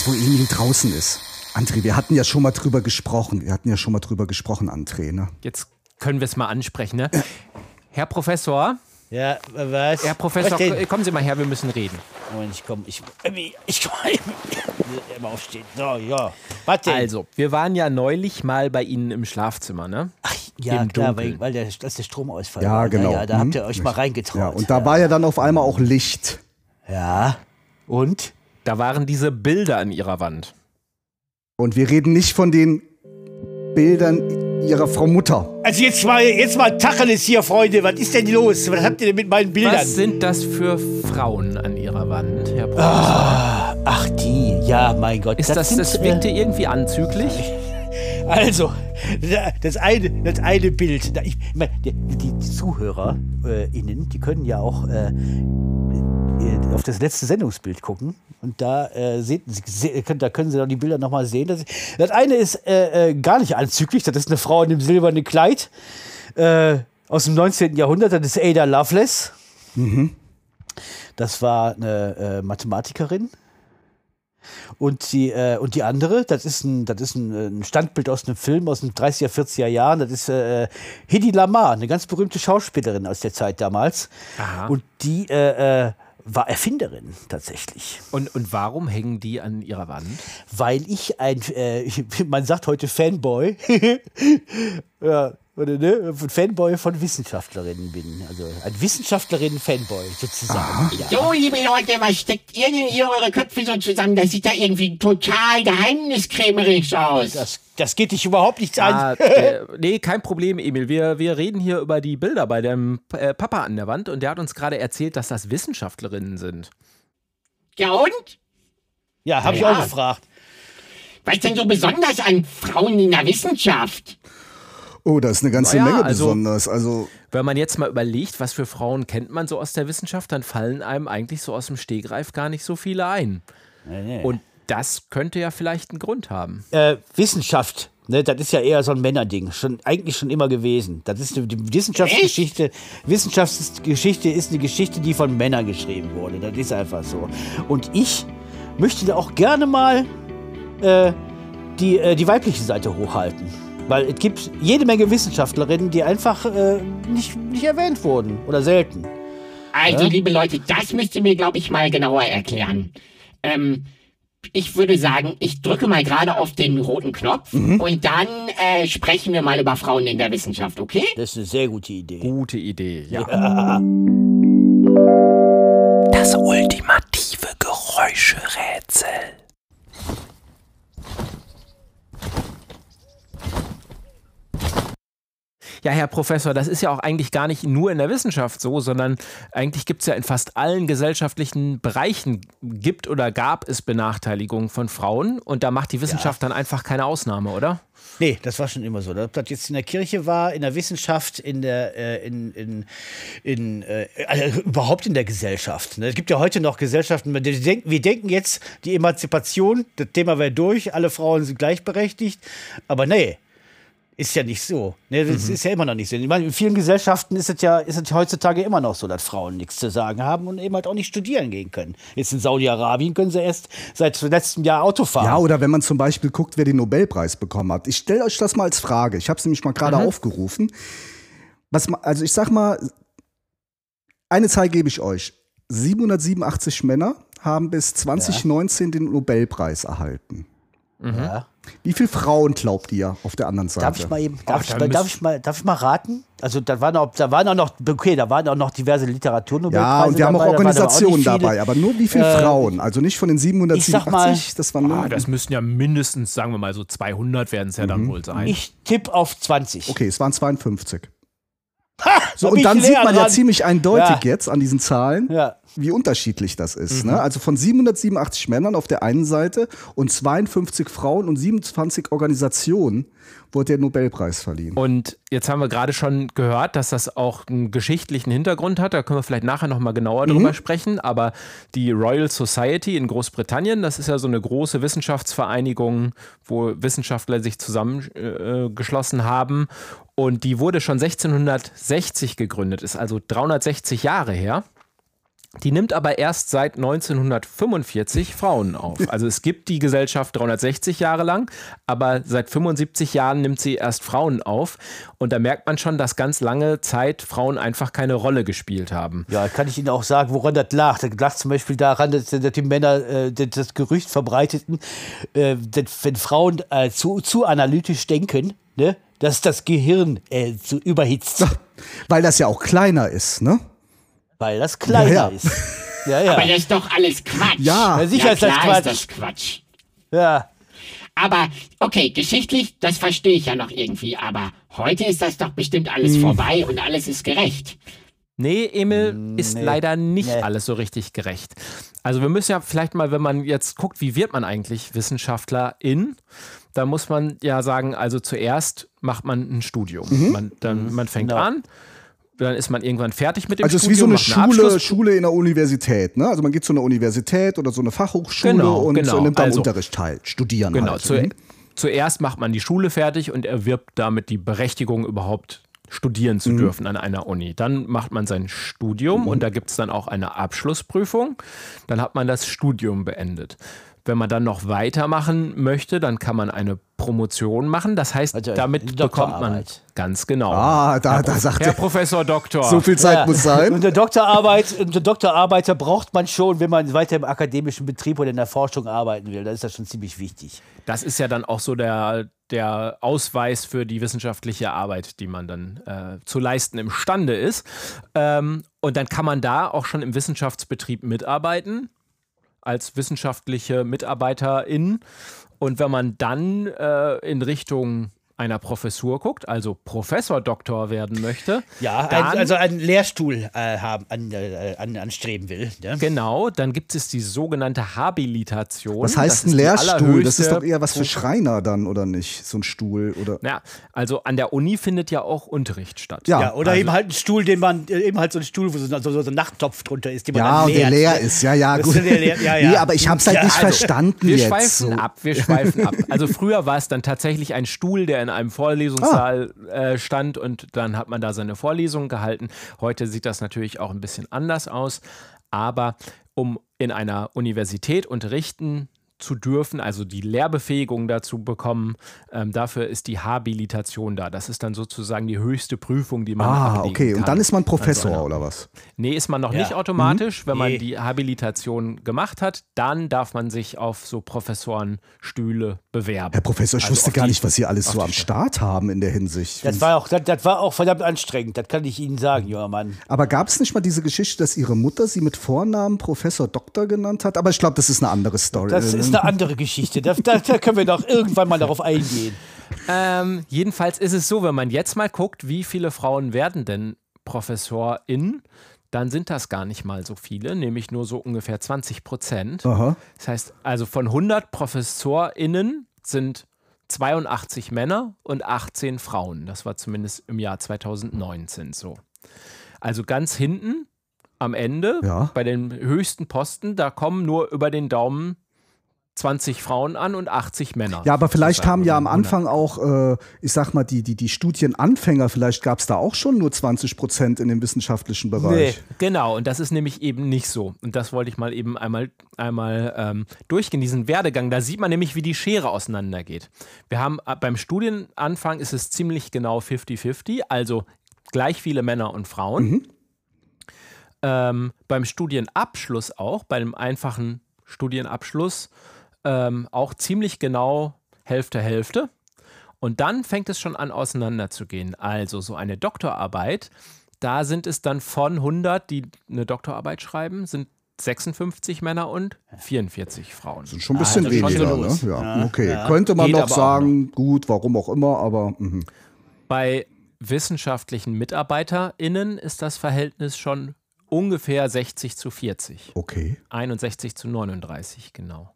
Jetzt wo Emil draußen ist. André, wir hatten ja schon mal drüber gesprochen. Wir hatten ja schon mal drüber gesprochen, André, ne? Jetzt können wir es mal ansprechen. Ne? Herr Professor, Ja, was? Herr Professor, Was kommen Sie mal her, wir müssen reden. Moment, ich komm, ich, ich komm, immer aufstehen. So, ja. Denn? Also, wir waren ja neulich mal bei Ihnen im Schlafzimmer, ne? Ach, ja, im klar, Dunkeln. weil, weil der, das der Stromausfall Ja, war. genau. Ja, da habt ihr Hm, euch mal reingetraut. Ja, und da war ja dann auf einmal auch Licht. Ja. Und? Da waren diese Bilder an Ihrer Wand. Und wir reden nicht von den Bildern ihrer Frau Mutter. Also jetzt mal, jetzt mal Tacheles hier, Freunde. Was ist denn los? Was habt ihr denn mit meinen Bildern? Was sind das für Frauen an Ihrer Wand, Herr Professor? Ah, ach, die. Ja, mein Gott. Ist das, sind, das wirkte irgendwie anzüglich? Äh, also, das eine, das eine Bild. Ich, meine, die, die ZuhörerInnen, die können ja auch äh, äh, auf das letzte Sendungsbild gucken. Und da, äh, seht, se- können, da können Sie dann die Bilder nochmal sehen. Das, das eine ist äh, äh, gar nicht anzüglich. Das ist eine Frau in einem silbernen Kleid äh, aus dem 19. Jahrhundert. Das ist Ada Lovelace. Das war eine äh, Mathematikerin. Und die, äh, und die andere, das ist, ein, das ist ein, äh, Standbild aus einem Film aus den 30er, 40er Jahren. Das ist äh, Hedy Lamar, eine ganz berühmte Schauspielerin aus der Zeit damals. Aha. Und die äh, äh, war Erfinderin tatsächlich. Und, und warum hängen die an Ihrer Wand? Weil ich ein, äh, man sagt heute Fanboy, ja, oder, ne? Fanboy von Wissenschaftlerinnen bin. Also ein Wissenschaftlerin-Fanboy sozusagen. Ja. So, liebe Leute, was steckt ihr denn hier eure Köpfe so zusammen? Das sieht da irgendwie total geheimniskrämerisch aus. Das, das geht dich überhaupt nichts an. Ah, äh, nee, kein Problem, Emil. Wir, wir reden hier über die Bilder bei dem äh, Papa an der Wand und der hat uns gerade erzählt, dass das Wissenschaftlerinnen sind. Ja und? Ja, habe ich Ja. auch gefragt. Was ist denn so besonders an Frauen in der Wissenschaft? Oh, das ist eine ganze Naja, Menge also- besonders. Also, Wenn man jetzt mal überlegt, was für Frauen kennt man so aus der Wissenschaft, dann fallen einem eigentlich so aus dem Stegreif gar nicht so viele ein. Und das könnte ja vielleicht einen Grund haben. äh, Wissenschaft, ne, das ist ja eher so ein Männerding, schon eigentlich schon immer gewesen. Das ist eine, die Wissenschaftsgeschichte. Wissenschaftsgeschichte ist eine Geschichte, die von Männern geschrieben wurde. Das ist einfach so. Und ich möchte da auch gerne mal äh, die, äh, die weibliche Seite hochhalten. Weil es gibt jede Menge Wissenschaftlerinnen, die einfach äh, nicht, nicht erwähnt wurden oder selten. Also, liebe Leute, das müsst ihr mir, glaube ich, mal genauer erklären. Ähm, ich würde sagen, ich drücke mal gerade auf den roten Knopf und dann äh, sprechen wir mal über Frauen in der Wissenschaft, okay? Das ist eine sehr gute Idee. Gute Idee, ja. Das ultimative Geräuscherätsel. Ja, Herr Professor, das ist ja auch eigentlich gar nicht nur in der Wissenschaft so, sondern eigentlich gibt es ja in fast allen gesellschaftlichen Bereichen, gibt oder gab es Benachteiligungen von Frauen und da macht die Wissenschaft dann einfach keine Ausnahme, oder? Nee, das war schon immer so. Ob das jetzt in der Kirche war, in der Wissenschaft, in der, äh, in, in, in äh, also überhaupt in der Gesellschaft. Ne? Es gibt ja heute noch Gesellschaften, die denken, wir denken jetzt, die Emanzipation, das Thema wäre durch, alle Frauen sind gleichberechtigt. Aber nee, Ist ja nicht so. Ne, das Mhm. ist ja immer noch nicht so. Ich meine, in vielen Gesellschaften ist es ja ist es heutzutage immer noch so, dass Frauen nichts zu sagen haben und eben halt auch nicht studieren gehen können. Jetzt in Saudi-Arabien können sie erst seit letztem Jahr Auto fahren. Ja, oder wenn man zum Beispiel guckt, wer den Nobelpreis bekommen hat. Ich stelle euch das mal als Frage. Ich habe es nämlich mal gerade aufgerufen. Was, also ich sag mal, eine Zahl gebe ich euch. 787 Männer haben bis 2019 den Nobelpreis erhalten. Ja. Wie viele Frauen glaubt ihr auf der anderen Seite? Darf ich mal eben, darf, Ach, ich, da mal, darf, ich mal, darf ich mal raten? Also da waren auch, da waren auch noch, okay, da waren auch noch diverse Literaturnobelpreise ja, und wir haben auch dabei, da aber Organisationen nicht viele. dabei, aber nur wie viele Äh, Frauen? Also nicht von den 787, ich sag mal- das waren nur. Ah, das müssten ja mindestens, sagen wir mal, so 200 werden es ja Mhm. dann wohl sein. Ich tippe auf 20. okay, es waren 52. Ha, So, da und dann sieht man ja ziemlich eindeutig Ja. jetzt an diesen Zahlen, Ja. Wie unterschiedlich das ist. Ne? Also von 787 Männern auf der einen Seite und 52 Frauen und 27 Organisationen wurde der Nobelpreis verliehen. Und jetzt haben wir gerade schon gehört, dass das auch einen geschichtlichen Hintergrund hat. Da können wir vielleicht nachher nochmal genauer drüber sprechen. Aber die Royal Society in Großbritannien, das ist ja so eine große Wissenschaftsvereinigung, wo Wissenschaftler sich zusammengeschlossen äh, haben. Und die wurde schon 1660 gegründet, ist also 360 Jahre her. Die nimmt aber erst seit 1945 Frauen auf. Also es gibt die Gesellschaft 360 Jahre lang, aber seit 75 Jahren nimmt sie erst Frauen auf. Und da merkt man schon, dass ganz lange Zeit Frauen einfach keine Rolle gespielt haben. Ja, kann ich Ihnen auch sagen, woran das lag. Das lag zum Beispiel daran, dass, dass die Männer äh, das- Gerücht verbreiteten, äh, dass, wenn Frauen äh, zu, zu analytisch denken, ne, dass das Gehirn äh, zu überhitzt, Weil das ja auch kleiner ist, ne? Weil das kleiner Ja, ja. ist. Ja, ja. Aber das ist doch alles Quatsch. Ja. Ja, sicher ja, ist das Quatsch. ist das Quatsch. ja. Aber okay, geschichtlich, das verstehe ich ja noch irgendwie. Aber heute ist das doch bestimmt alles Hm. vorbei und alles ist gerecht. Nee, Emil, ist Nee. leider nicht Nee. alles so richtig gerecht. Also wir müssen ja vielleicht mal, wenn man jetzt guckt, wie wird man eigentlich Wissenschaftlerin, da muss man ja sagen, also zuerst macht man ein Studium. Man, dann, man fängt Genau. an, dann ist man irgendwann fertig mit dem Also es ist wie so Studium, eine Schule, Schule in der Universität, ne? Also man geht zu einer Universität oder so eine Fachhochschule Genau, und genau. nimmt am Also- Unterricht teil. Studieren Genau, halt. zu, Mhm. zuerst macht man die Schule fertig und erwirbt damit die Berechtigung, überhaupt studieren Mhm. zu dürfen an einer Uni. Dann macht man sein Studium und da gibt es dann auch eine Abschlussprüfung. Dann hat man das Studium beendet. Wenn man dann noch weitermachen möchte, dann kann man eine Promotion machen. Das heißt, Also, damit bekommt man ganz genau. Ah, da, Herr, da sagt Herr er, Professor Doktor. so viel Zeit Ja. muss sein. Und eine Doktorarbeit, eine Doktorarbeiter braucht man schon, wenn man weiter im akademischen Betrieb oder in der Forschung arbeiten will. Da ist das schon ziemlich wichtig. Das ist ja dann auch so der, der Ausweis für die wissenschaftliche Arbeit, die man dann äh, zu leisten imstande ist. Ähm, und dann kann man da auch schon im Wissenschaftsbetrieb mitarbeiten, als wissenschaftliche Mitarbeiterin. Und wenn man dann äh, in Richtung einer Professur guckt, also Professor Doktor werden möchte, Ja, dann, ein, also einen Lehrstuhl äh, haben, an, äh, an, anstreben will. Ne? genau, dann gibt es die sogenannte Habilitation. Was Das heißt ein ist die Lehrstuhl? Das ist doch eher was für Schreiner dann, oder nicht? So ein Stuhl oder. Ja, also an der Uni findet ja auch Unterricht statt. Ja, Ja, oder also- eben halt ein Stuhl, den man, äh, eben halt so ein Stuhl, wo so, so, so ein Nachttopf drunter ist, den man Ja, dann und der leer ne? ist. Ja, ja, Das gut. leer- ja, ja. Nee, aber ich hab's halt Ja, nicht also, verstanden Wir jetzt. schweifen so. ab, wir schweifen ab. Also früher war es dann tatsächlich ein Stuhl, der in einem Vorlesungssaal äh, stand und dann hat man da seine Vorlesung gehalten. Heute sieht das natürlich auch ein bisschen anders aus, aber um in einer Universität unterrichten zu dürfen, also die Lehrbefähigung dazu bekommen, ähm, dafür ist die Habilitation da. Das ist dann sozusagen die höchste Prüfung, die man Ah, ablegen okay. kann. Und dann ist man an so Professor einer oder was? Nee, ist man noch Ja. nicht automatisch. Wenn man Nee. die Habilitation gemacht hat, dann darf man sich auf so Professorenstühle bewerben. Herr Professor, ich Also wusste gar die- nicht, was Sie alles so am. Start haben in der Hinsicht. Das war, auch, das, das war auch verdammt anstrengend, das kann ich Ihnen sagen, junger Mann. Aber gab es nicht mal diese Geschichte, dass Ihre Mutter Sie mit Vornamen Professor Doktor genannt hat? Aber ich glaube, das ist eine andere Story. Das ist eine andere Geschichte. Da, da, da können wir doch irgendwann mal darauf eingehen. Ähm, jedenfalls ist es so, wenn man jetzt mal guckt, wie viele Frauen werden denn ProfessorInnen, dann sind das gar nicht mal so viele, nämlich nur so ungefähr 20 Prozent. Aha. Das heißt, also von 100 ProfessorInnen sind 82 Männer und 18 Frauen. Das war zumindest im Jahr 2019 so. Also ganz hinten am Ende, Ja. bei den höchsten Posten, da kommen nur über den Daumen 20 Frauen an und 80 Männer. Ja, aber vielleicht haben ja am oder 100. Anfang auch, äh, ich sag mal, die, die, die Studienanfänger, vielleicht gab es da auch schon nur 20 Prozent in dem wissenschaftlichen Bereich. Genau, und das ist nämlich eben nicht so. Und das wollte ich mal eben einmal, einmal ähm, durchgehen, diesen Werdegang. Da sieht man nämlich, wie die Schere auseinandergeht. Wir haben äh, beim Studienanfang ist es ziemlich genau 50-50, also gleich viele Männer und Frauen. Ähm, beim Studienabschluss auch, bei einem einfachen Studienabschluss, ähm, auch ziemlich genau Hälfte, Hälfte. Und dann fängt es schon an, auseinanderzugehen. Also so eine Doktorarbeit, da sind es dann von 100, die eine Doktorarbeit schreiben, sind 56 Männer und 44 Frauen. Sind schon ein bisschen also weniger, ne? los. Ja, okay. Könnte man Geht noch sagen, gut, warum auch immer, aber mhm. Bei wissenschaftlichen MitarbeiterInnen ist das Verhältnis schon ungefähr 60 zu 40. okay. 61 zu 39, genau.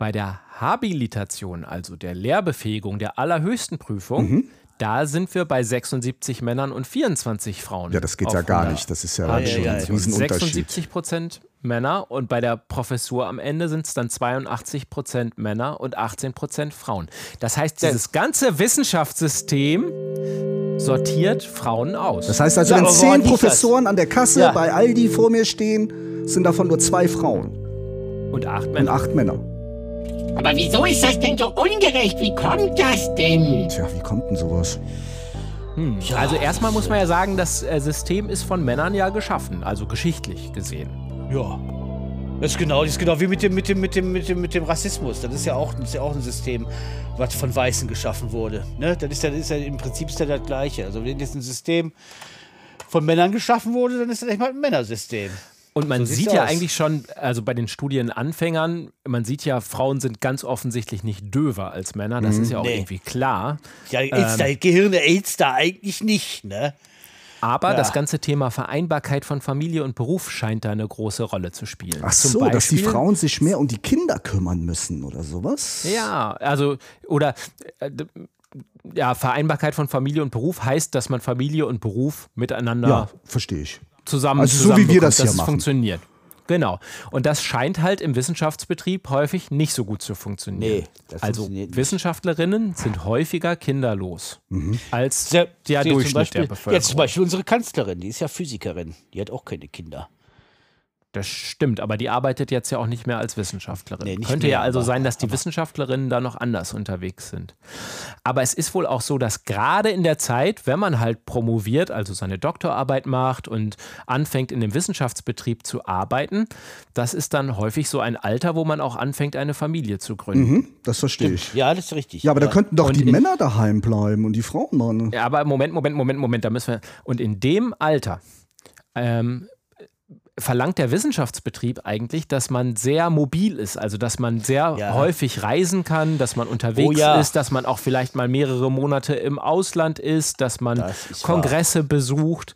Bei der Habilitation, also der Lehrbefähigung der allerhöchsten Prüfung, Mhm. da sind wir bei 76 Männern und 24 Frauen. Ja, das geht ja gar 100. nicht. Das ist ja Ah, ja, schon ja, ein ja. Riesenunterschied. 76 Prozent Männer und bei der Professur am Ende sind es dann 82 Prozent Männer und 18 Prozent Frauen. Das heißt, dieses ganze Wissenschaftssystem sortiert Frauen aus. Das heißt also, Ja, wenn aber zehn das? Professoren an der Kasse Ja. bei Aldi vor mir stehen, sind davon nur zwei Frauen und acht und Männer. acht Männer. Aber wieso ist das denn so ungerecht? Wie kommt das denn? Tja, wie kommt denn sowas? Hm. Also erstmal muss man ja sagen, das äh, System ist von Männern ja geschaffen, also geschichtlich gesehen. Ja. Das ist genau, das ist genau wie mit dem, mit dem, mit dem, mit dem, mit dem Rassismus. Das ist ja auch, das ist ja auch ein System, was von Weißen geschaffen wurde. Ne? Das ist ja, das ist ja im Prinzip ist ja das Gleiche. Also wenn jetzt ein System von Männern geschaffen wurde, dann ist das echt mal ein Männersystem. Und man So sieht ja aus. eigentlich schon, also bei den Studienanfängern, man sieht ja, Frauen sind ganz offensichtlich nicht döver als Männer. Das ist ja auch Nee. irgendwie klar. Ja, AIDS, da, Gehirne AIDS da eigentlich nicht, ne? Aber Ja. das ganze Thema Vereinbarkeit von Familie und Beruf scheint da eine große Rolle zu spielen. Ach so, dass die Beispiel- Frauen sich mehr um die Kinder kümmern müssen oder sowas? Ja, also, oder äh, ja, Vereinbarkeit von Familie und Beruf heißt, dass man Familie und Beruf miteinander Ja, verstehe ich. Zusammen Also so wie wir das hier dass es machen. funktioniert. Genau. Und das scheint halt im Wissenschaftsbetrieb häufig nicht so gut zu funktionieren. Nee, das also funktioniert nicht. Wissenschaftlerinnen sind häufiger kinderlos Mhm. als der zum Durchschnitt Beispiel, der Bevölkerung. Jetzt zum Beispiel unsere Kanzlerin, die ist ja Physikerin. Die hat auch keine Kinder. Das stimmt, aber die arbeitet jetzt ja auch nicht mehr als Wissenschaftlerin. Nee, Könnte mehr, ja also aber- sein, dass die Wissenschaftlerinnen da noch anders unterwegs sind. Aber es ist wohl auch so, dass gerade in der Zeit, wenn man halt promoviert, also seine Doktorarbeit macht und anfängt in dem Wissenschaftsbetrieb zu arbeiten, das ist dann häufig so ein Alter, wo man auch anfängt, eine Familie zu gründen. Mhm, das verstehe ich. Ja, das ist richtig. Ja, aber da könnten doch Und die Männer daheim bleiben und die Frauen machen. Ja, aber Moment, Moment, Moment, Moment, da müssen wir. Und in dem Alter ähm, verlangt der Wissenschaftsbetrieb eigentlich, dass man sehr mobil ist, also dass man sehr Ja. häufig reisen kann, dass man unterwegs Oh ja. ist, dass man auch vielleicht mal mehrere Monate im Ausland ist, dass man Das ist wahr. Kongresse besucht.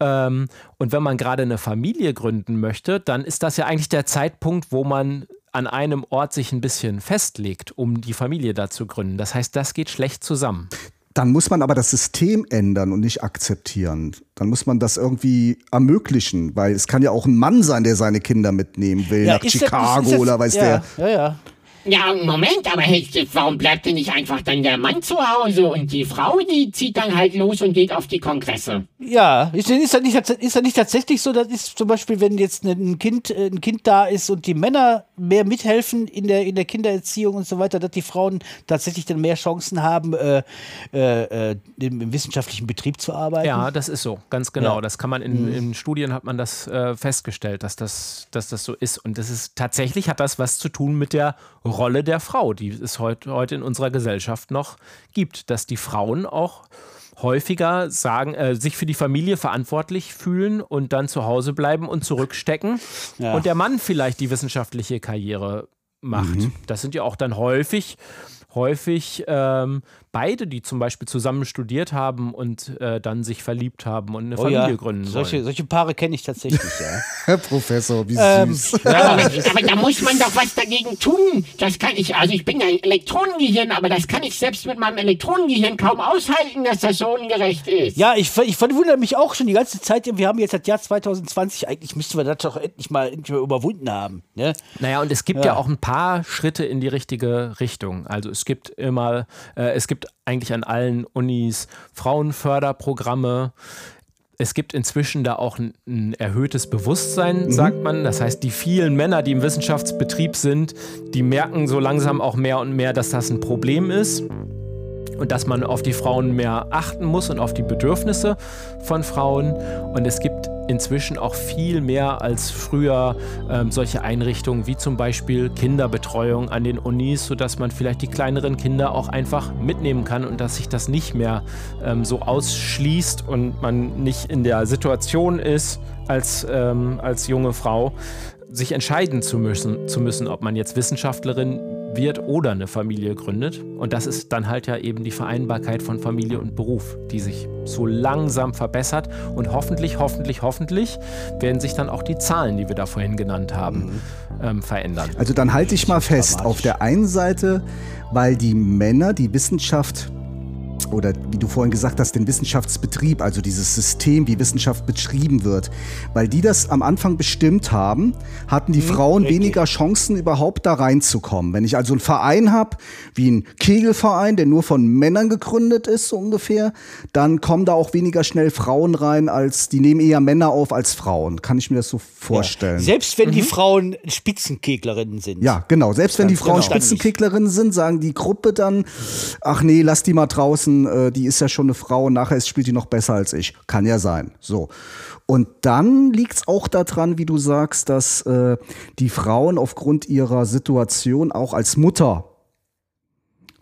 Ähm, und wenn man gerade eine Familie gründen möchte, dann ist das ja eigentlich der Zeitpunkt, wo man an einem Ort sich ein bisschen festlegt, um die Familie da zu gründen. Das heißt, das geht schlecht zusammen. Dann muss man aber das System ändern und nicht akzeptieren. Dann muss man das irgendwie ermöglichen, weil es kann ja auch ein Mann sein, der seine Kinder mitnehmen will nach ist das- Chicago ist das- oder weiß ja, der. Ja, ja. Ja, Moment, aber hey, warum bleibt denn nicht einfach dann der Mann zu Hause und die Frau, die zieht dann halt los und geht auf die Kongresse? Ja, ist, ist, das nicht, ist das nicht tatsächlich so, dass ist zum Beispiel, wenn jetzt ein Kind, äh, ein kind da ist und die Männer mehr mithelfen in der, in der Kindererziehung und so weiter, dass die Frauen tatsächlich dann mehr Chancen haben, äh, äh, äh, im, im wissenschaftlichen Betrieb zu arbeiten? Ja, das ist so, ganz genau. Ja. Das kann man in, in Studien hat man das äh, festgestellt, dass das, dass das so ist. Und das ist tatsächlich hat das was zu tun mit der Rolle der Frau, die es heute, heute in unserer Gesellschaft noch gibt, dass die Frauen auch häufiger sagen, äh, sich für die Familie verantwortlich fühlen und dann zu Hause bleiben und zurückstecken. Ja. Und der Mann vielleicht die wissenschaftliche Karriere macht. Das sind ja auch dann häufig häufig ähm, beide, die zum Beispiel zusammen studiert haben und äh, dann sich verliebt haben und eine Oh Familie ja, gründen solche, wollen. solche Paare kenne ich tatsächlich, ja. Herr Professor, wie Ähm, süß. Aber, aber da muss man doch was dagegen tun. Das kann ich, also ich bin ja ein Elektronengehirn, aber das kann ich selbst mit meinem Elektronengehirn kaum aushalten, dass das so ungerecht ist. Ja, ich, ich verwundere mich auch schon die ganze Zeit. Wir haben jetzt das Jahr 2020. Eigentlich müssten wir das doch endlich mal, endlich mal überwunden haben. Ne? Naja, und es gibt ja. Ja. auch ein paar Schritte in die richtige Richtung. Also es gibt immer, äh, es gibt eigentlich an allen Unis Frauenförderprogramme. Es gibt inzwischen da auch ein, ein erhöhtes Bewusstsein, sagt man. Das heißt, die vielen Männer, die im Wissenschaftsbetrieb sind, die merken so langsam auch mehr und mehr, dass das ein Problem ist und dass man auf die Frauen mehr achten muss und auf die Bedürfnisse von Frauen. Und es gibt inzwischen auch viel mehr als früher ähm, solche Einrichtungen wie zum Beispiel Kinderbetreuung an den Unis, sodass man vielleicht die kleineren Kinder auch einfach mitnehmen kann und dass sich das nicht mehr ähm, so ausschließt und man nicht in der Situation ist als, ähm, als junge Frau, sich entscheiden zu müssen, zu müssen, ob man jetzt Wissenschaftlerin wird oder eine Familie gründet. Und das ist dann halt ja eben die Vereinbarkeit von Familie und Beruf, die sich so langsam verbessert. Und hoffentlich, hoffentlich, hoffentlich werden sich dann auch die Zahlen, die wir da vorhin genannt haben, ähm, verändern. Also dann halte ich mal fest, auf der einen Seite, weil die Männer die Wissenschaft oder wie du vorhin gesagt hast, den Wissenschaftsbetrieb, also dieses System, wie Wissenschaft betrieben wird, weil die das am Anfang bestimmt haben, hatten die Frauen weniger Chancen, überhaupt da reinzukommen. Wenn ich also einen Verein habe, wie ein Kegelverein, der nur von Männern gegründet ist, so ungefähr, dann kommen da auch weniger schnell Frauen rein, als die nehmen eher Männer auf als Frauen. Kann ich mir das so vorstellen? Selbst wenn die Frauen Spitzenkeglerinnen sind. Ja, genau. Selbst wenn die Frauen genau. Spitzenkickerinnen sind, sagen die Gruppe dann, ach nee, lass die mal draußen, äh, die ist ja schon eine Frau und nachher ist, spielt die noch besser als ich. Kann ja sein. So. Und dann liegt es auch daran, wie du sagst, dass äh, die Frauen aufgrund ihrer Situation auch als Mutter,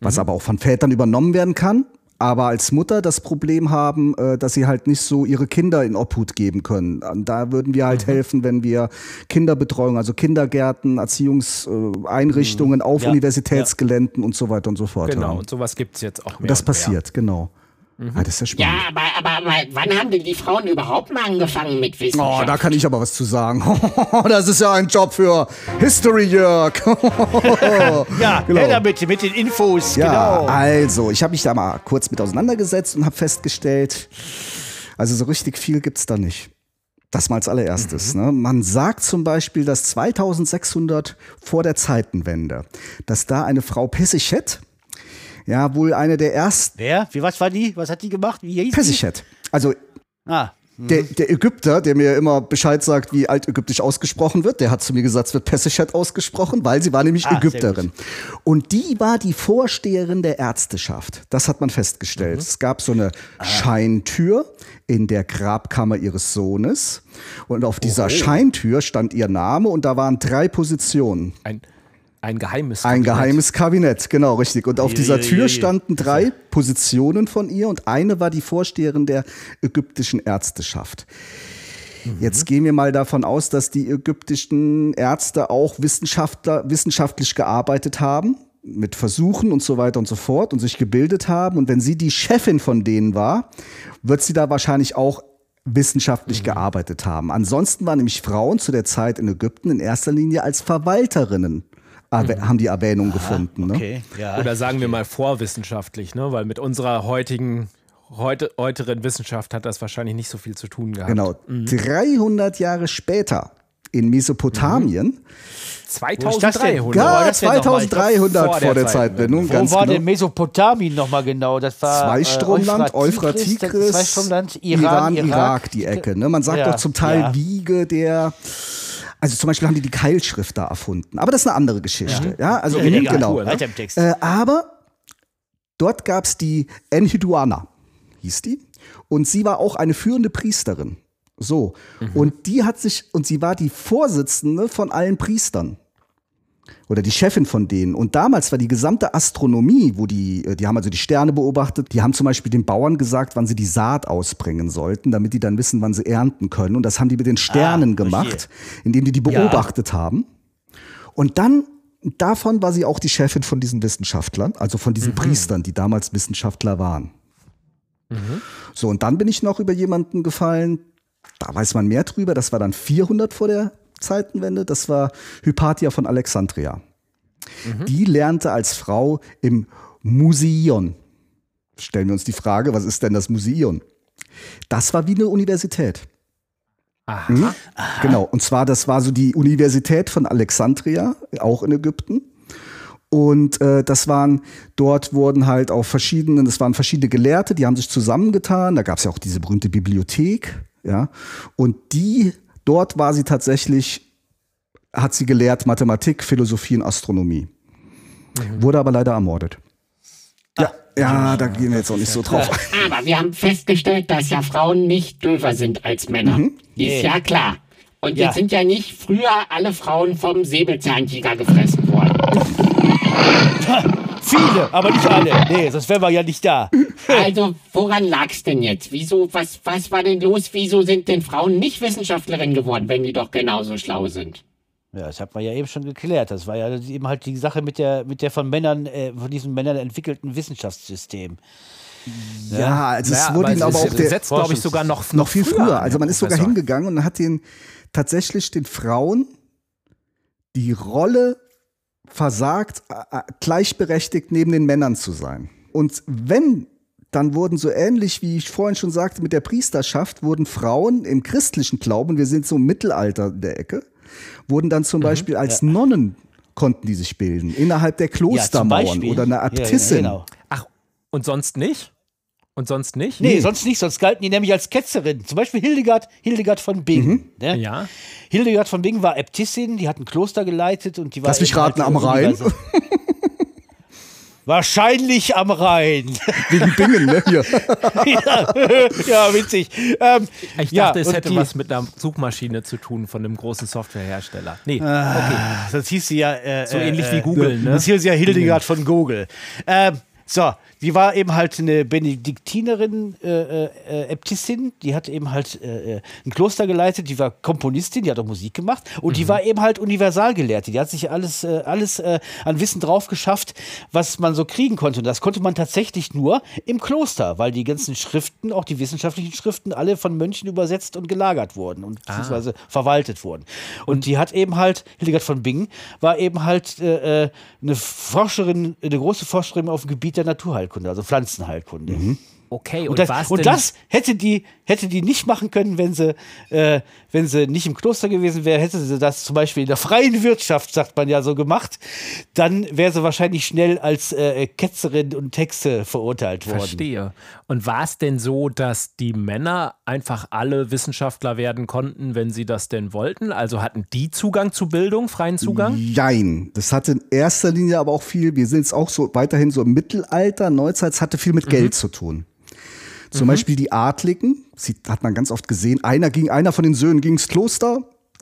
was aber auch von Vätern übernommen werden kann, aber als Mutter das Problem haben, äh, dass sie halt nicht so ihre Kinder in Obhut geben können. Da würden wir halt helfen, wenn wir Kinderbetreuung, also Kindergärten, Erziehungseinrichtungen auf Ja, Universitätsgeländen und so weiter und so fort Genau, haben. und sowas gibt es jetzt auch mehr. Und das und mehr. passiert, genau. Ah, das ist ja spannend. Ja, aber, aber, aber wann haben denn die Frauen überhaupt mal angefangen mit Wissenschaft? Oh, da kann ich aber was zu sagen. das ist ja ein Job für History, Jörg. Ja, Genau. her damit, mit den Infos. Ja, genau. also, ich habe mich da mal kurz mit auseinandergesetzt und habe festgestellt, also so richtig viel gibt's da nicht. Das mal als allererstes. Ne? Man sagt zum Beispiel, dass 2600 vor der Zeitenwende, dass da eine Frau Pesichet, ja, wohl eine der ersten Wer? Wie, was war die? Was hat die gemacht? Wie hieß? Pesichet, also Ah, der, der Ägypter, der mir immer Bescheid sagt, wie altägyptisch ausgesprochen wird, der hat zu mir gesagt, es wird Pesichet ausgesprochen, weil sie war nämlich Ah, Ägypterin. Und die war die Vorsteherin der Ärzteschaft. Das hat man festgestellt. Es gab so eine Scheintür in der Grabkammer ihres Sohnes. Und auf dieser Scheintür stand ihr Name und da waren drei Positionen. Ein, ein geheimes Ein Kabinett. geheimes Kabinett, genau, richtig. Und auf Je, dieser je, Tür je, standen drei Positionen von ihr und eine war die Vorsteherin der ägyptischen Ärzteschaft. Jetzt gehen wir mal davon aus, dass die ägyptischen Ärzte auch Wissenschaftler, wissenschaftlich gearbeitet haben, mit Versuchen und so weiter und so fort und sich gebildet haben. Und wenn sie die Chefin von denen war, wird sie da wahrscheinlich auch wissenschaftlich gearbeitet haben. Ansonsten waren nämlich Frauen zu der Zeit in Ägypten in erster Linie als Verwalterinnen haben die Erwähnung gefunden. Ne? okay. Ja. Oder sagen wir mal vorwissenschaftlich, ne? weil mit unserer heutigen, heute, heuteren Wissenschaft hat das wahrscheinlich nicht so viel zu tun gehabt. Genau. 300 Jahre später in Mesopotamien, 2300. ja, war das denn nochmal? Ich glaub, 2300 vor vor der der Zeitwendung, Wo ganz war genau. denn Mesopotamien nochmal genau? Das war Zweistromland, äh, Euphratigris, Zweistromland, Iran, Iran, Irak, die Ecke. Ne? Man sagt Ja, doch zum Teil ja. Wiege der. Also zum Beispiel haben die die Keilschrift da erfunden. Aber das ist eine andere Geschichte. Ja, also Ja, egal. genau. ne? Äh, aber dort gab es die Enheduanna, hieß die. Und sie war auch eine führende Priesterin. So. Und die hat sich, und sie war die Vorsitzende von allen Priestern. Oder die Chefin von denen. Und damals war die gesamte Astronomie, wo die, äh, die haben also die Sterne beobachtet, die haben zum Beispiel den Bauern gesagt, wann sie die Saat ausbringen sollten, damit die dann wissen, wann sie ernten können. Und das haben die mit den Sternen Ah, gemacht, indem die die beobachtet haben. Und dann davon war sie auch die Chefin von diesen Wissenschaftlern, also von diesen Priestern, die damals Wissenschaftler waren. So, und dann bin ich noch über jemanden gefallen, da weiß man mehr drüber, das war dann 400 vor der Zeitenwende, das war Hypatia von Alexandria. Die lernte als Frau im Museion. Stellen wir uns die Frage, was ist denn das Museion? Das war wie eine Universität. Mhm. Genau, und zwar, das war so die Universität von Alexandria, auch in Ägypten. Und äh, das waren, dort wurden halt auch verschiedene, das waren verschiedene Gelehrte, die haben sich zusammengetan. Da gab es ja auch diese berühmte Bibliothek, ja. Und die, dort war sie tatsächlich, hat sie gelehrt Mathematik, Philosophie und Astronomie. Wurde aber leider ermordet. Ja, ja, da gehen wir jetzt auch nicht so drauf ein. Aber wir haben festgestellt, dass ja Frauen nicht döver sind als Männer. Ist ja klar. Und Ja. jetzt sind ja nicht früher alle Frauen vom Säbelzahntiger gefressen worden. Viele, aber nicht alle. Nee, sonst wären wir ja nicht da. Also, woran lag's denn jetzt? Wieso, was, was war denn los? Wieso sind denn Frauen nicht Wissenschaftlerinnen geworden, wenn die doch genauso schlau sind? Ja, das hat man ja eben schon geklärt. Das war ja eben halt die Sache mit der, mit der von Männern, äh, von diesen Männern entwickelten Wissenschaftssystem. Ja, also Naja, es wurde ihnen aber auch der, setzt, glaube ich, sogar noch, noch viel früher. Also man ist sogar hingegangen und hat den tatsächlich den Frauen die Rolle versagt, gleichberechtigt neben den Männern zu sein. Und wenn, dann wurden so ähnlich, wie ich vorhin schon sagte, mit der Priesterschaft, wurden Frauen im christlichen Glauben, wir sind so im Mittelalter in der Ecke, wurden dann Mhm. zum Beispiel als Nonnen konnten die sich bilden, innerhalb der Klostermauern Beispiel. oder eine Ja, ja, Äbtissin. genau. Ach, und sonst nicht? Und sonst nicht? Nee, sonst nicht, sonst galten die nämlich als Ketzerin. Zum Beispiel Hildegard, Hildegard von Bingen. Ne? Ja. Hildegard von Bingen war Äbtissin, die hat ein Kloster geleitet und die war. Lass mich halt raten, am Rhein. Wahrscheinlich am Rhein. Wegen Bingen, ne? Ja, ja, witzig. Ähm, Ich ja, dachte, es und hätte die, was mit einer Suchmaschine zu tun von einem großen Softwarehersteller. Nee, Ah. okay. Das hieß sie ja. Äh, So äh, ähnlich wie äh, Google, ne? Das hieß ja Hildegard von Google. Ähm, so, die war eben halt eine Benediktinerin, äh, äh, Äbtissin, die hat eben halt äh, äh, ein Kloster geleitet, die war Komponistin, die hat auch Musik gemacht und Mhm. die war eben halt Universalgelehrte. Die hat sich alles, äh, alles äh, an Wissen drauf geschafft, was man so kriegen konnte. Und das konnte man tatsächlich nur im Kloster, weil die ganzen Schriften, auch die wissenschaftlichen Schriften, alle von Mönchen übersetzt und gelagert wurden und beziehungsweise verwaltet wurden. Und die hat eben halt, Hildegard von Bingen, war eben halt eine Forscherin, eine große Forscherin auf dem Gebiet der Naturheilkunde, also Pflanzenheilkunde. Okay, und, Und, das, was und das hätte die, hätte die nicht machen können, wenn sie, äh, wenn sie nicht im Kloster gewesen wäre, hätte sie das zum Beispiel in der freien Wirtschaft, sagt man ja so, gemacht, dann wäre sie wahrscheinlich schnell als äh, Ketzerin und Hexe verurteilt worden. Verstehe. Und war es denn so, dass die Männer einfach alle Wissenschaftler werden konnten, wenn sie das denn wollten? Also hatten die Zugang zu Bildung, freien Zugang? Jein. Das hatte in erster Linie aber auch viel, wir sind jetzt auch so weiterhin so im Mittelalter, Neuzeit, es hatte viel mit Geld zu tun. Zum Beispiel die Adligen, sie, hat man ganz oft gesehen, einer ging, einer von den Söhnen ging ins Kloster,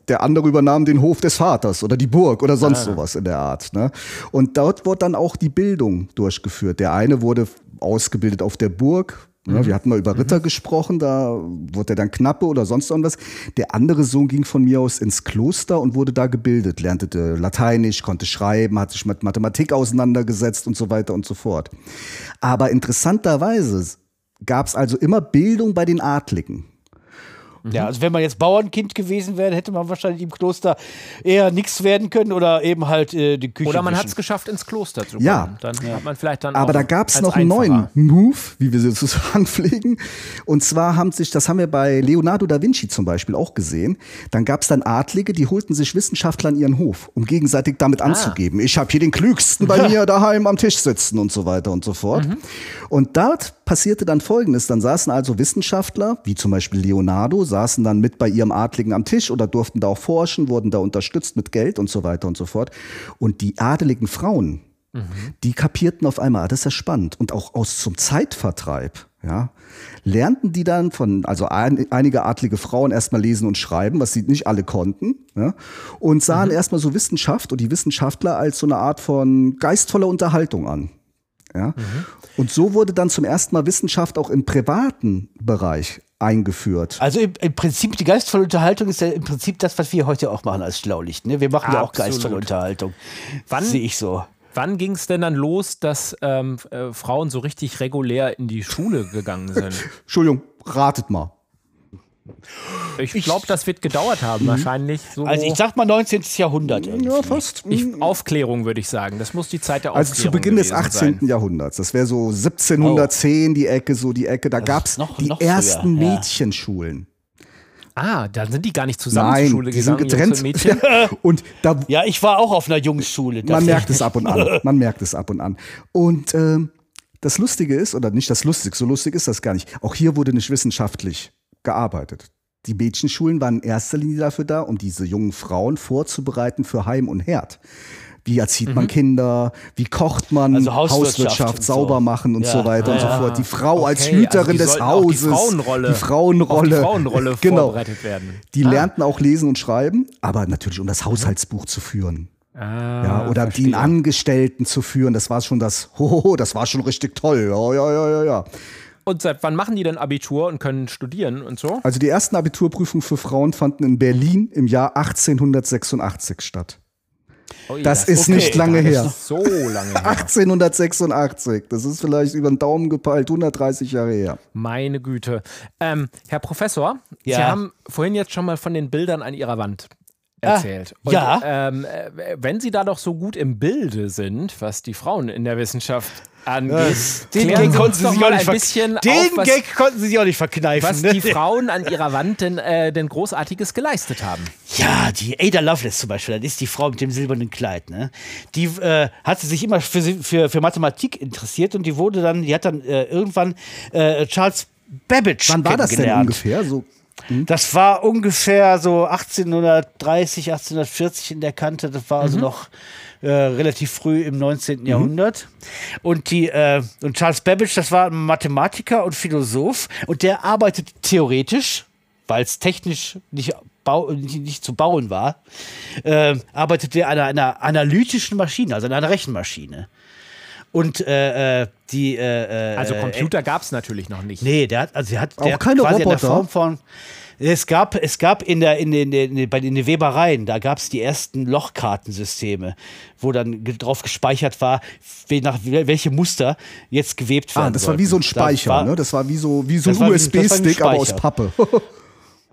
der andere übernahm den Hof des Vaters oder die Burg oder sonst sowas in der Art. Ne? Und dort wurde dann auch die Bildung durchgeführt. Der eine wurde ausgebildet auf der Burg. Ne? Wir hatten mal über Ritter gesprochen, da wurde er dann Knappe oder sonst irgendwas. Der andere Sohn ging von mir aus ins Kloster und wurde da gebildet, lernte äh, Lateinisch, konnte schreiben, hat sich mit Mathematik auseinandergesetzt und so weiter und so fort. Aber interessanterweise gab es also immer Bildung bei den Adligen. Ja, also wenn man jetzt Bauernkind gewesen wäre, hätte man wahrscheinlich im Kloster eher nichts werden können oder eben halt äh, die Küche. Oder man hat es geschafft, ins Kloster zu Ja. kommen. Dann hat man vielleicht dann Aber auch da gab es noch einen neuen. Move, wie wir sie sozusagen pflegen. Und zwar haben sich, das haben wir bei Leonardo da Vinci zum Beispiel auch gesehen, dann gab es dann Adlige, die holten sich Wissenschaftler an ihren Hof, um gegenseitig damit Ah. anzugeben. Ich habe hier den Klügsten bei mir daheim am Tisch sitzen und so weiter und so fort. Mhm. Und dort passierte dann Folgendes. Dann saßen also Wissenschaftler, wie zum Beispiel Leonardo, saßen dann mit bei ihrem Adligen am Tisch oder durften da auch forschen, wurden da unterstützt mit Geld und so weiter und so fort. Und die adeligen Frauen, die kapierten auf einmal, ah, das ist ja spannend. Und auch aus zum Zeitvertreib, ja, lernten die dann von, also ein, einige adlige Frauen erstmal lesen und schreiben, was sie nicht alle konnten, ja, und sahen erstmal so Wissenschaft und die Wissenschaftler als so eine Art von geistvoller Unterhaltung an. Ja? Und so wurde dann zum ersten Mal Wissenschaft auch im privaten Bereich eingeführt. Also im, im Prinzip, die geistvolle Unterhaltung ist ja im Prinzip das, was wir heute auch machen als Schlaulicht. Ne? Wir machen ja auch Absolut. geistvolle Unterhaltung. Wann- Sehe ich so. Wann ging es denn dann los, dass ähm, äh, Frauen so richtig regulär in die Schule gegangen sind? Entschuldigung, ratet mal. Ich glaube, das wird gedauert haben, wahrscheinlich so. Also ich sag mal 19. Jahrhundert. irgendwie. Ja, fast. Ich, Aufklärung würde ich sagen. Das muss die Zeit der Aufklärung Also zu Beginn des gewesen 18. Sein. Jahrhunderts. Das wäre so 1710 die Ecke, so die Ecke. Da gab es noch- die noch früher, ersten ja. Mädchenschulen. Ah, dann sind die gar nicht zusammen Nein, zur Schule die sind gegangen, Jungs getrennt. und Mädchen. und da, Ja, ich war auch auf einer Jungsschule. man merkt es ab und an. Man merkt es ab und an. Und ähm, das Lustige ist, oder nicht das Lustige, so lustig ist das gar nicht. Auch hier wurde nicht wissenschaftlich gearbeitet. Die Mädchenschulen waren in erster Linie dafür da, um diese jungen Frauen vorzubereiten für Heim und Herd. Wie erzieht man Kinder? Wie kocht man? Mhm. Also Hauswirtschaft so. sauber machen und Ja, so weiter und so ja. fort. Die Frau als Okay, Hüterin also des auch die Hauses. Frauenrolle- Die Frauenrolle. Die Frauenrolle genau. vorbereitet werden. Die lernten auch lesen und schreiben, aber natürlich um das Haushaltsbuch zu führen. Ah, Ja, oder verstehe. den Angestellten zu führen, das war schon das, hoho, das war schon richtig toll. Ja, ja, ja, ja, ja. Und seit wann machen die denn Abitur und können studieren und so? Also die ersten Abiturprüfungen für Frauen fanden in Berlin im Jahr 1886 statt. Oh, Das ist okay, nicht lange das her. ist so lange her. 1886, das ist vielleicht über den Daumen gepeilt, 130 Jahre her. Meine Güte. Ähm, Herr Professor, Sie Ja. haben vorhin jetzt schon mal von den Bildern an Ihrer Wand erzählt. Und, ja. Ähm, äh, wenn Sie da doch so gut im Bilde sind, was die Frauen in der Wissenschaft angeht, Den Gag Sie konnten sie sich auch nicht bisschen Den auf, was, Gag konnten sie sich auch nicht verkneifen. was ne? die Frauen an ihrer Wand denn, äh, denn Großartiges geleistet haben. Ja, die Ada Lovelace zum Beispiel, das ist die Frau mit dem silbernen Kleid. Ne? Die äh, hatte sich immer für, für, für Mathematik interessiert und die wurde dann, die hat dann äh, irgendwann äh, Charles Babbage Wann war das denn kennengelernt. ungefähr? So, Das war ungefähr so 1830, 1840 in der Kante. Das war also noch äh, relativ früh im 19. Jahrhundert. Und, die, äh, und Charles Babbage, das war ein Mathematiker und Philosoph. Und der arbeitet theoretisch, weil es technisch nicht, nicht, zu bauen war, äh, arbeitet er an einer, einer analytischen Maschine, also an einer Rechenmaschine. Und äh, äh, die äh, äh, Also Computer gab es natürlich noch nicht. Nee, der hat, also er hat Auch der hat keine quasi in der Roboter? Form von. Es gab, es gab in der, in den, in den, bei den Webereien, da gab es die ersten Lochkartensysteme, wo dann drauf gespeichert war, nach wel- welche Muster jetzt gewebt werden. ah, das war wie so ein sollten. Speicher, Da war, ne? Das war wie so, wie so Das ein das USB-Stick, aber aus. Pappe.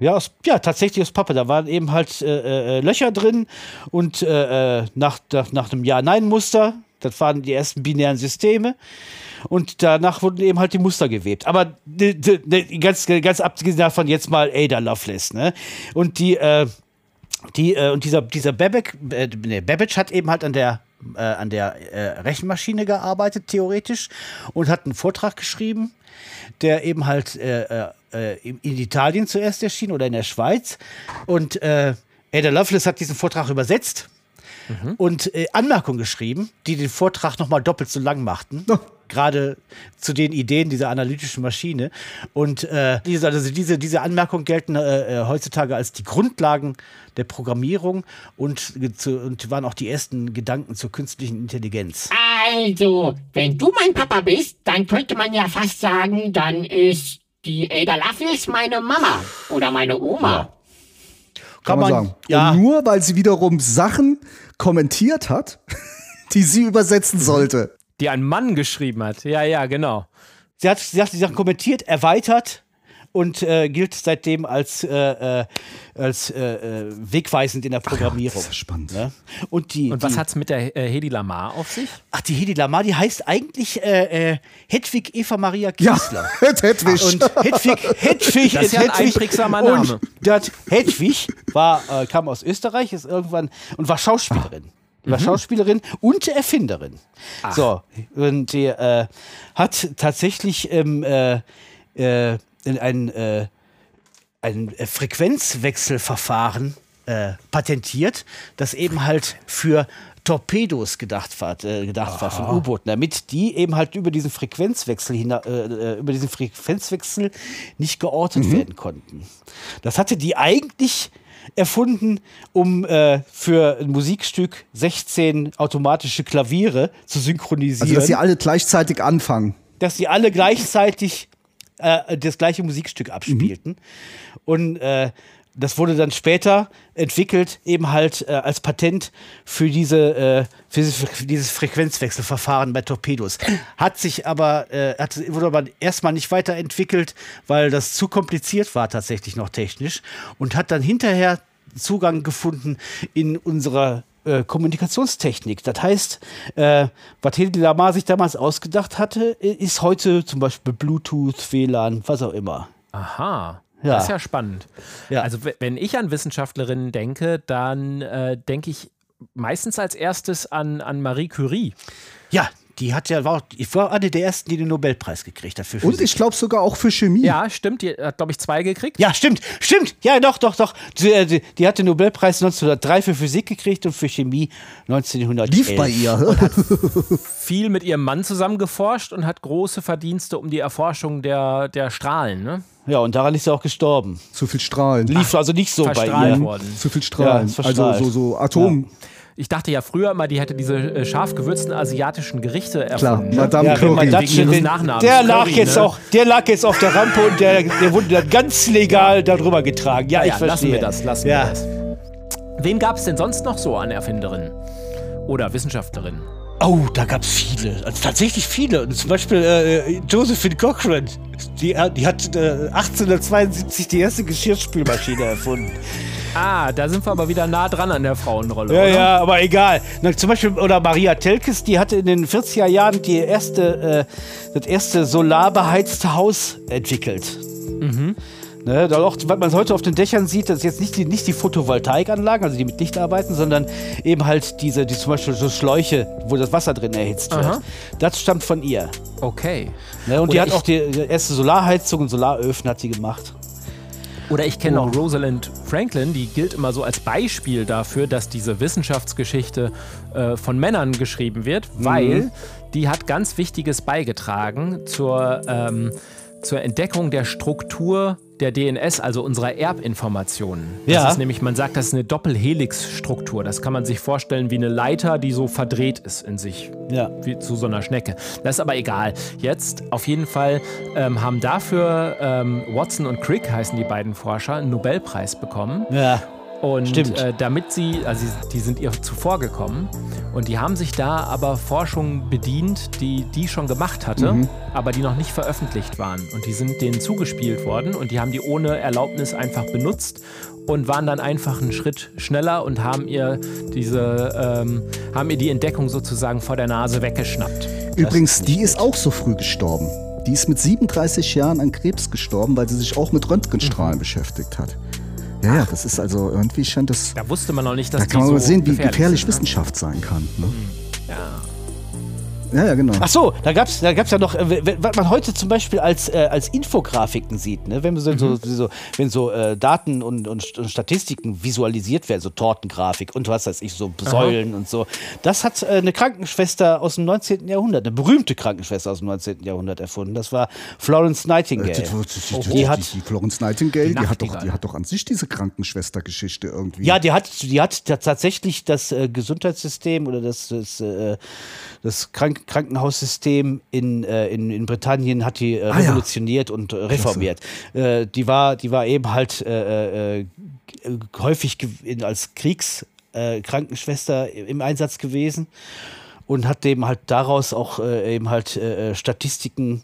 Ja, aus, ja, tatsächlich aus Pappe. Da waren eben halt äh, äh, Löcher drin und äh, äh, nach, nach, nach einem Ja-Nein-Muster, das waren die ersten binären Systeme. Und danach wurden eben halt die Muster gewebt. Aber ganz, ganz abgesehen davon jetzt mal Ada Lovelace, ne? Und die, äh, die, äh, und dieser, dieser Babbage, äh, nee, Babbage hat eben halt an der, äh, an der äh, Rechenmaschine gearbeitet, theoretisch, und hat einen Vortrag geschrieben, der eben halt äh, in Italien zuerst erschien oder in der Schweiz. Und Ada Lovelace hat diesen Vortrag übersetzt und äh, Anmerkungen geschrieben, die den Vortrag nochmal doppelt so lang machten. Gerade zu den Ideen dieser analytischen Maschine. Und äh, diese, also diese, diese Anmerkungen gelten äh, äh, heutzutage als die Grundlagen der Programmierung und, zu, und waren auch die ersten Gedanken zur künstlichen Intelligenz. Also, wenn du mein Papa bist, dann könnte man ja fast sagen, dann ist die Ada Lovelace meine Mama oder meine Oma. Kann man sagen. Ja, Und nur weil sie wiederum Sachen kommentiert hat, die sie übersetzen sollte. Die ein Mann geschrieben hat. Ja, ja, genau. sie hat, sie hat die Sachen kommentiert, erweitert und äh, gilt seitdem als, äh, äh, als äh, äh, wegweisend in der Programmierung. das ist spannend. Ne? Und, die, Und was die, hat's mit der äh, Hedi Lamar auf sich? Ach, die Hedi Lamar, die heißt eigentlich Hedwig Eva Maria Ja, Kiesler. Hedwig. Und Hedwig, Hedwig, Das ist ja ein Hedwig, einprägsamer und Name. Das Hedwig war, äh, kam aus Österreich, ist irgendwann und war Schauspielerin. Die war Mhm. Schauspielerin und Erfinderin. So, und die äh, hat tatsächlich ähm, äh, äh, ein, äh, ein äh, Frequenzwechselverfahren äh, patentiert, das eben halt für Torpedos gedacht war, äh, gedacht war von U-Booten, damit die eben halt über diesen Frequenzwechsel hina äh, äh, über diesen Frequenzwechsel nicht geortet werden konnten. Das hatte die eigentlich erfunden, um äh, für ein Musikstück 16 automatische Klaviere zu synchronisieren Also, dass sie alle gleichzeitig anfangen. dass sie alle gleichzeitig äh, das gleiche Musikstück abspielten. Und äh, das wurde dann später entwickelt, eben halt äh, als Patent für, diese, äh, für dieses Frequenzwechselverfahren bei Torpedos. Hat sich aber, äh, hat, wurde aber erstmal nicht weiterentwickelt, weil das zu kompliziert war tatsächlich noch technisch und hat dann hinterher Zugang gefunden in unserer äh, Kommunikationstechnik. Das heißt, äh, was Hedy Lamar sich damals ausgedacht hatte, ist heute zum Beispiel Bluetooth, WLAN, was auch immer. Aha. Ja. Das ist ja spannend. Ja. Also, wenn ich an Wissenschaftlerinnen denke, dann äh, denke ich meistens als erstes an, an Marie Curie. Ja, die hat ja, war, ich war eine der ersten, die den Nobelpreis gekriegt hat für Physik. Und ich glaube sogar auch für Chemie. Ja, stimmt. Die hat, glaube ich, zwei gekriegt. Ja, stimmt, stimmt. Ja, doch, doch, doch. Die, äh, die, die hat den Nobelpreis 1903 für Physik gekriegt und für Chemie 1911. Lief bei ihr. Viel mit ihrem Mann zusammen geforscht und hat große Verdienste um die Erforschung der, der Strahlen. Ne? Ja, und daran ist sie auch gestorben. Zu viel Strahlen. Lief also nicht so bei ihr. worden. Zu viel Strahlen. ist also so, so Atom. Ich dachte ja früher immer, die hätte diese äh, scharf gewürzten asiatischen Gerichte Klar, erfunden. ne? Madame Ja, Datsche, ihres den, der, lag Curry, jetzt ne? auch, der lag jetzt auf der Rampe und der, der wurde dann ganz legal darüber getragen. Ja, ich ja, verstehe. lassen wir das, lassen ja. wir das. Wen gab es denn sonst noch so an Erfinderinnen? Oder Wissenschaftlerinnen? Oh, da gab es viele. Also tatsächlich viele. Und zum Beispiel äh, Josephine Cochrane. Die, äh, die hat äh, 1872 die erste Geschirrspülmaschine erfunden. Ah, da sind wir aber wieder nah dran an der Frauenrolle, Ja, oder? ja, aber egal. Na, zum Beispiel, oder Maria Telkes, die hatte in den 40er Jahren die erste, äh, das erste solarbeheizte Haus entwickelt. Ne, auch, was man heute auf den Dächern sieht, das ist jetzt nicht die, nicht die Photovoltaikanlagen, also die mit Licht arbeiten, sondern eben halt diese, die zum Beispiel so Schläuche, wo das Wasser drin erhitzt wird. Aha. Das stammt von ihr. Okay. Ne, und die Oder hat ich- auch die, die erste Solarheizung und Solaröfen hat sie gemacht. Oder ich kenne auch Rosalind Franklin, die gilt immer so als Beispiel dafür, dass diese Wissenschaftsgeschichte äh, von Männern geschrieben wird, weil die hat ganz Wichtiges beigetragen zur, ähm, zur Entdeckung der Struktur der DNS, also unserer Erbinformationen. Das Ja. ist nämlich, man sagt, das ist eine Doppelhelix-Struktur. Das kann man sich vorstellen wie eine Leiter, die so verdreht ist in sich Ja. wie zu so einer Schnecke. Das ist aber egal. Jetzt auf jeden Fall ähm, haben dafür ähm, Watson und Crick, heißen die beiden Forscher, einen Nobelpreis bekommen. Ja. Und. Äh, damit sie, also die sind ihr zuvor gekommen und die haben sich da aber Forschungen bedient, die die schon gemacht hatte, aber die noch nicht veröffentlicht waren. Und die sind denen zugespielt worden und die haben die ohne Erlaubnis einfach benutzt und waren dann einfach einen Schritt schneller und haben ihr diese, ähm, haben ihr die Entdeckung sozusagen vor der Nase weggeschnappt. Übrigens, die ist auch so früh gestorben. Die ist mit 37 Jahren an Krebs gestorben, weil sie sich auch mit Röntgenstrahlen Mhm. beschäftigt hat. Ja, ja, das ist also irgendwie scheint das. Da wusste man noch nicht, dass Da kann man so sehen, wie gefährlich sind, ne? Wissenschaft sein kann. Ne? Ja. Ja, ja, genau. Ach so, da gab es da gab's ja noch, äh, was man heute zum Beispiel als, äh, als Infografiken sieht, ne? wenn, so, so, so, wenn so äh, Daten und, und, St- und Statistiken visualisiert werden, so Tortengrafik und was weiß ich, so Säulen und so. Das hat äh, eine Krankenschwester aus dem 19. Jahrhundert, eine berühmte Krankenschwester aus dem 19. Jahrhundert erfunden. Das war Florence Nightingale. Äh, Die, die, hat- die, Florence Nightingale, Die hat doch, die hat doch an sich diese Krankenschwestergeschichte irgendwie. Ja, die hat, die hat ta- tatsächlich das Gesundheitssystem oder das, das, das Krank Krankenhaussystem in, äh, in, in Britannien hat die äh, Ah, ja. revolutioniert und äh, reformiert. Äh, die, war, die war eben halt äh, häufig in, als Kriegskrankenschwester Krankenschwester im Einsatz gewesen und hat eben halt daraus auch eben halt Statistiken,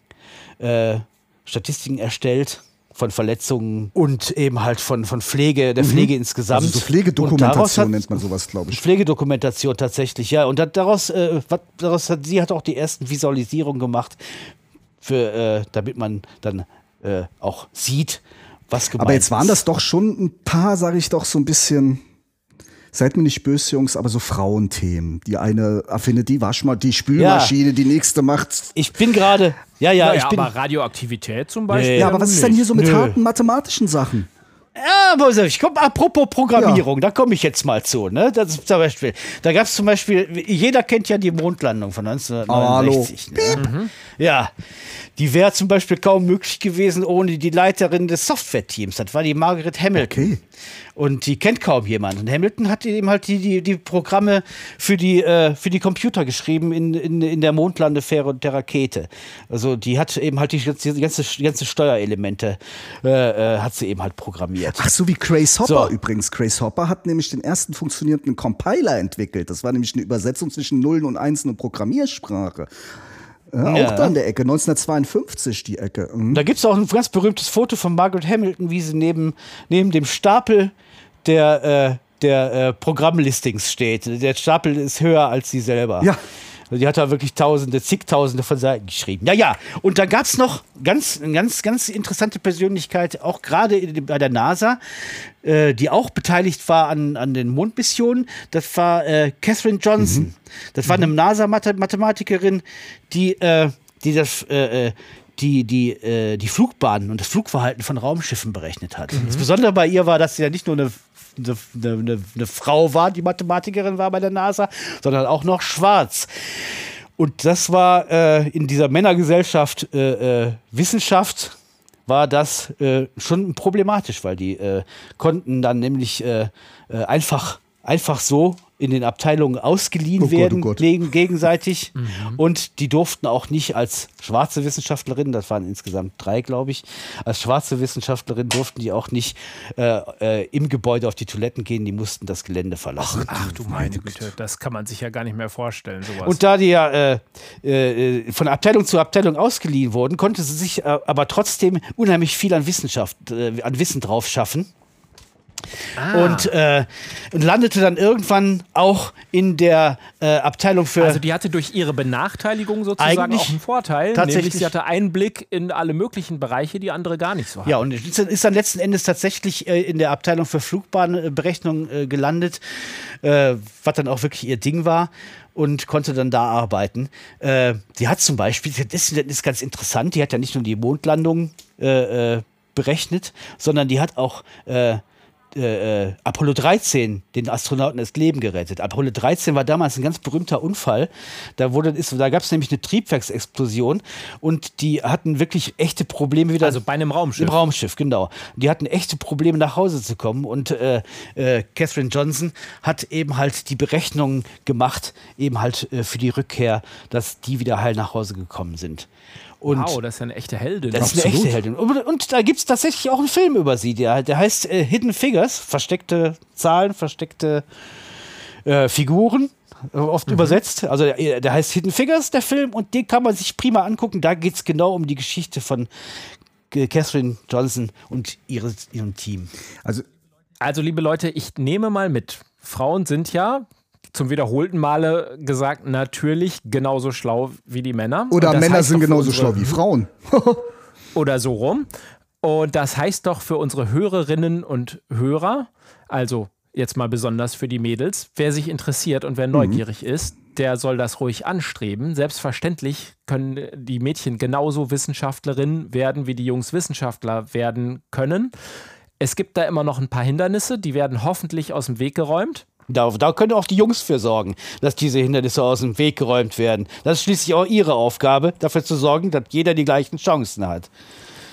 Statistiken erstellt von Verletzungen und eben halt von, von Pflege, der Pflege insgesamt. also so Pflegedokumentation hat- nennt man sowas, glaube ich. Pflegedokumentation tatsächlich, ja. Und hat daraus, äh, wat, daraus hat sie hat auch die ersten Visualisierungen gemacht, für, äh, damit man dann äh, auch sieht, was gemeint Aber jetzt waren ist. das doch schon ein paar, sage ich doch, so ein bisschen. Seid mir nicht böse, Jungs, aber so Frauenthemen. Die eine erfindet die Waschmaschine, die Spülmaschine, die nächste macht. Ich bin gerade, ja, ja, Ja, ich bin. aber Radioaktivität zum Beispiel. Nee. Ja, aber was ist denn hier so mit Nö. harten mathematischen Sachen? Ja, ich komme apropos Programmierung, da komme ich jetzt mal zu. Ne? Das ist zum Beispiel, da gab es zum Beispiel, jeder kennt ja die Mondlandung von 1969. ne? Ja, die wäre zum Beispiel kaum möglich gewesen ohne die Leiterin des Software-Teams. Das war die Margaret Hamilton. Okay. Und die kennt kaum jemand. Und Hamilton hat eben halt die, die, die Programme für die, äh, für die Computer geschrieben in, in, in der Mondlandefähre und der Rakete. Also die hat eben halt die ganze, die ganze, die ganze Steuerelemente äh, äh, hat sie eben halt programmiert. Ach so wie Grace Hopper So. übrigens. Grace Hopper hat nämlich den ersten funktionierenden Compiler entwickelt. Das war nämlich eine Übersetzung zwischen Nullen und Einsen und Programmiersprache. Ja, Ja. Auch da in der Ecke, 1952 die Ecke. Mhm. Da gibt es auch ein ganz berühmtes Foto von Margaret Hamilton, wie sie neben, neben dem Stapel der, äh, der äh, Programmlistings steht. Der Stapel ist höher als sie selber. Ja. Also die hat da wirklich tausende, zigtausende von Seiten geschrieben. Ja, ja. Und da gab es noch ganz, eine ganz, ganz interessante Persönlichkeit, auch gerade bei der NASA, äh, die auch beteiligt war an, an den Mondmissionen. Das war äh, Catherine Johnson. Das war eine NASA-Mathematikerin, die, äh, die das. Äh, äh, die, die, äh, die Flugbahnen und das Flugverhalten von Raumschiffen berechnet hat. Das Besondere bei ihr war, dass sie ja nicht nur eine, eine, eine, eine Frau war, die Mathematikerin war bei der NASA, sondern auch noch schwarz. Und das war äh, in dieser Männergesellschaft äh, äh, Wissenschaft war das äh, schon problematisch, weil die äh, konnten dann nämlich äh, einfach, einfach so in den Abteilungen ausgeliehen Oh Gott, oh werden, Gott. gegen, gegenseitig. Und die durften auch nicht als schwarze Wissenschaftlerin, das waren insgesamt drei, glaube ich, als schwarze Wissenschaftlerin durften die auch nicht äh, äh, im Gebäude auf die Toiletten gehen, die mussten das Gelände verlassen. Ach du meine Güte, das kann man sich ja gar nicht mehr vorstellen, sowas. Und da die ja äh, äh, von Abteilung zu Abteilung ausgeliehen wurden, konnte sie sich äh, aber trotzdem unheimlich viel an Wissenschaft, äh, an Wissen drauf schaffen. Und, äh, und landete dann irgendwann auch in der äh, Abteilung für. also die hatte durch ihre Benachteiligung sozusagen auch einen Vorteil, tatsächlich- nämlich sie hatte Einblick in alle möglichen Bereiche, die andere gar nicht so hatten. ja, und ist dann- letzten Endes tatsächlich äh, in der Abteilung für Flugbahnberechnung äh, gelandet, äh, was dann auch wirklich ihr Ding war und konnte dann da arbeiten. Äh, die hat zum Beispiel, das ist, ganz interessant, die hat ja nicht nur die Mondlandung berechnet, sondern die hat auch äh, äh, Apollo 13 den Astronauten das Leben gerettet. Apollo 13 war damals ein ganz berühmter Unfall. Da, wurde, ist, da gab es nämlich eine Triebwerksexplosion und die hatten wirklich echte Probleme wieder. Also bei einem Raumschiff. Im Raumschiff, genau. Die hatten echte Probleme nach Hause zu kommen und äh, äh, Catherine Johnson hat eben halt die Berechnungen gemacht, eben halt äh, für die Rückkehr, dass die wieder heil nach Hause gekommen sind. Und wow, das ist ja eine echte Heldin. das ist eine echte Heldin. Und, und da gibt es tatsächlich auch einen Film über sie, der, der heißt äh, Hidden Figures, versteckte Zahlen, versteckte äh, Figuren, äh, oft übersetzt. Also der, der heißt Hidden Figures, der Film, und den kann man sich prima angucken. Da geht es genau um die Geschichte von äh, Catherine Johnson und ihre, ihrem Team. Also Also, liebe Leute, ich nehme mal mit. Frauen sind ja zum wiederholten Male gesagt, natürlich genauso schlau wie die Männer. Oder Männer sind genauso unsere- schlau wie Frauen. Oder so rum. Und das heißt doch für unsere Hörerinnen und Hörer, also jetzt mal besonders für die Mädels, wer sich interessiert und wer neugierig ist, der soll das ruhig anstreben. Selbstverständlich können die Mädchen genauso Wissenschaftlerinnen werden, wie die Jungs Wissenschaftler werden können. Es gibt da immer noch ein paar Hindernisse, die werden hoffentlich aus dem Weg geräumt. Da, da können auch die Jungs für sorgen, dass diese Hindernisse aus dem Weg geräumt werden. Das ist schließlich auch ihre Aufgabe, dafür zu sorgen, dass jeder die gleichen Chancen hat.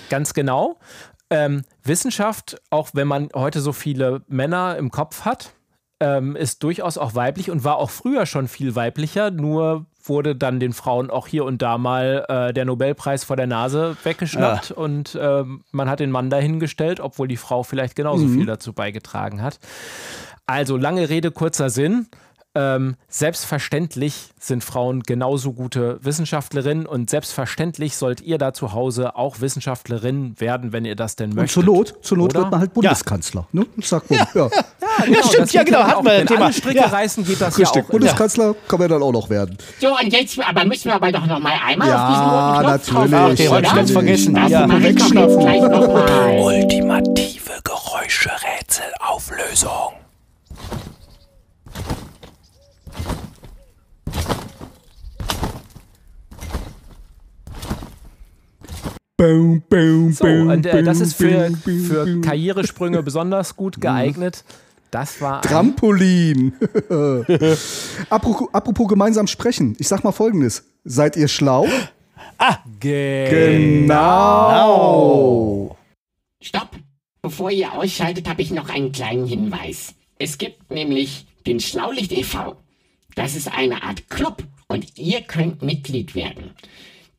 Ganz genau. Ähm, Wissenschaft, auch wenn man heute so viele Männer im Kopf hat, ähm, ist durchaus auch weiblich und war auch früher schon viel weiblicher, nur wurde dann den Frauen auch hier und da mal äh, der Nobelpreis vor der Nase weggeschnappt und ähm, man hat den Mann dahingestellt, obwohl die Frau vielleicht genauso viel dazu beigetragen hat. Also lange Rede, kurzer Sinn. Ähm, selbstverständlich sind Frauen genauso gute Wissenschaftlerinnen und selbstverständlich sollt ihr da zu Hause auch Wissenschaftlerin werden, wenn ihr das denn Und möchtet. zur Not, zur Not Oder? wird man halt Bundeskanzler. Ne? Ich sag mal, ja. Genau, stimmt, das ja, geht genau, hatten auch, wir Wenn ein Thema. alle Stricke Ja. reißen, geht das Richtig, ja auch. Bundeskanzler kann man dann auch noch werden. So, und jetzt, aber müssen wir aber doch noch mal einmal Ja, auf diesen roten Knopf natürlich. drauf Ach, den wollte ich oder? ganz vergessen. Das Ja. Ultimative Geräuscherätselauflösung. So, und äh, das ist für, für Karrieresprünge besonders gut geeignet. Das war Trampolin. apropos, apropos gemeinsam sprechen. Ich sag mal folgendes. Seid ihr schlau? Ge Genau. Stopp. Bevor ihr ausschaltet, habe ich noch einen kleinen Hinweis. Es gibt nämlich den Schlaulicht e.V. Das ist eine Art Club und ihr könnt Mitglied werden.